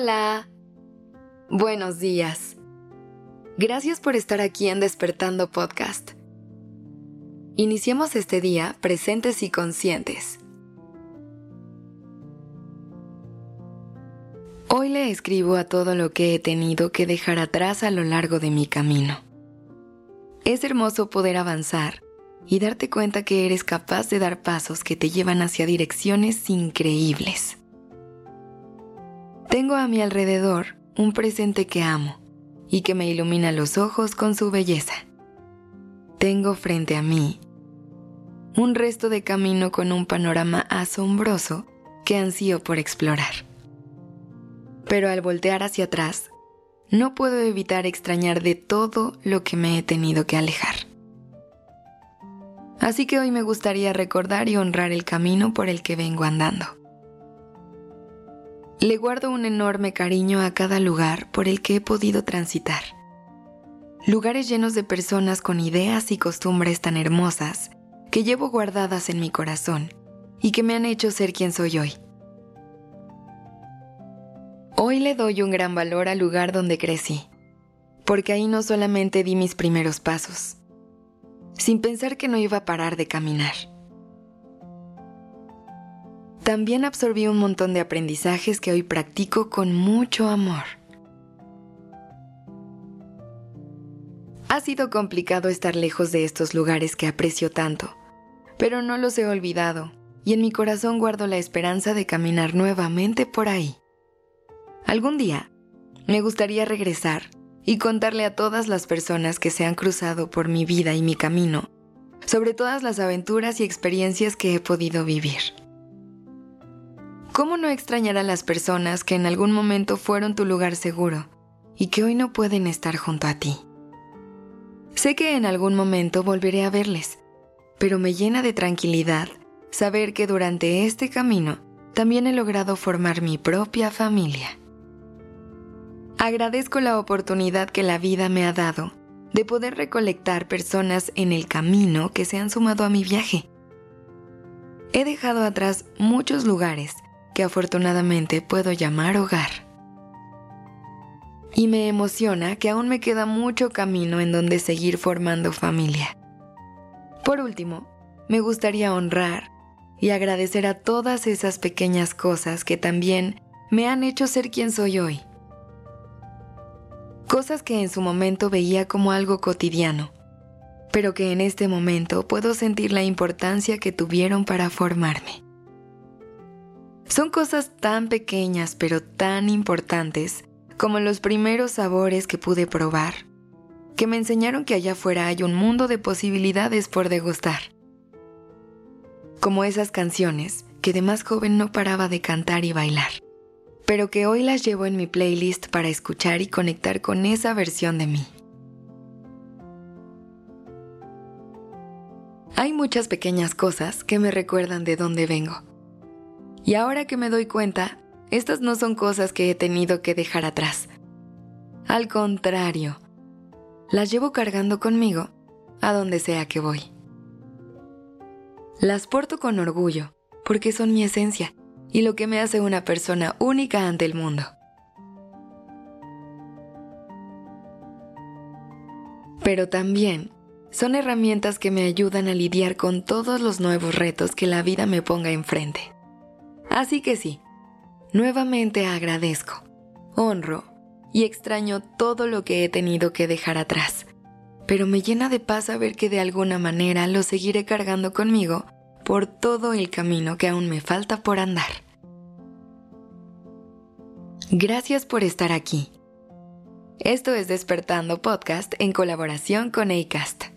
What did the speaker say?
Hola. Buenos días. Gracias por estar aquí en Despertando Podcast. Iniciemos este día presentes y conscientes. Hoy le escribo a todo lo que he tenido que dejar atrás a lo largo de mi camino. Es hermoso poder avanzar y darte cuenta que eres capaz de dar pasos que te llevan hacia direcciones increíbles. Tengo a mi alrededor un presente que amo y que me ilumina los ojos con su belleza. Tengo frente a mí un resto de camino con un panorama asombroso que ansío por explorar. Pero al voltear hacia atrás, no puedo evitar extrañar de todo lo que me he tenido que alejar. Así que hoy me gustaría recordar y honrar el camino por el que vengo andando. Le guardo un enorme cariño a cada lugar por el que he podido transitar. Lugares llenos de personas con ideas y costumbres tan hermosas que llevo guardadas en mi corazón y que me han hecho ser quien soy hoy. Hoy le doy un gran valor al lugar donde crecí, porque ahí no solamente di mis primeros pasos, sin pensar que no iba a parar de caminar. También absorbí un montón de aprendizajes que hoy practico con mucho amor. Ha sido complicado estar lejos de estos lugares que aprecio tanto, pero no los he olvidado y en mi corazón guardo la esperanza de caminar nuevamente por ahí. Algún día me gustaría regresar y contarle a todas las personas que se han cruzado por mi vida y mi camino sobre todas las aventuras y experiencias que he podido vivir. ¿Cómo no extrañar a las personas que en algún momento fueron tu lugar seguro y que hoy no pueden estar junto a ti? Sé que en algún momento volveré a verles, pero me llena de tranquilidad saber que durante este camino también he logrado formar mi propia familia. Agradezco la oportunidad que la vida me ha dado de poder recolectar personas en el camino que se han sumado a mi viaje. He dejado atrás muchos lugares que afortunadamente puedo llamar hogar. Y me emociona que aún me queda mucho camino en donde seguir formando familia. Por último, me gustaría honrar y agradecer a todas esas pequeñas cosas que también me han hecho ser quien soy hoy cosas que en su momento veía como algo cotidiano, pero que en este momento puedo sentir la importancia que tuvieron para formarme. Son cosas tan pequeñas pero tan importantes como los primeros sabores que pude probar, que me enseñaron que allá afuera hay un mundo de posibilidades por degustar. Como esas canciones que de más joven no paraba de cantar y bailar pero que hoy las llevo en mi playlist para escuchar y conectar con esa versión de mí. Hay muchas pequeñas cosas que me recuerdan de dónde vengo. Y ahora que me doy cuenta, estas no son cosas que he tenido que dejar atrás. Al contrario, las llevo cargando conmigo a donde sea que voy. Las porto con orgullo porque son mi esencia y lo que me hace una persona única ante el mundo. Pero también son herramientas que me ayudan a lidiar con todos los nuevos retos que la vida me ponga enfrente. Así que sí, nuevamente agradezco, honro y extraño todo lo que he tenido que dejar atrás, pero me llena de paz saber que de alguna manera lo seguiré cargando conmigo por todo el camino que aún me falta por andar. Gracias por estar aquí. Esto es Despertando Podcast en colaboración con ACAST.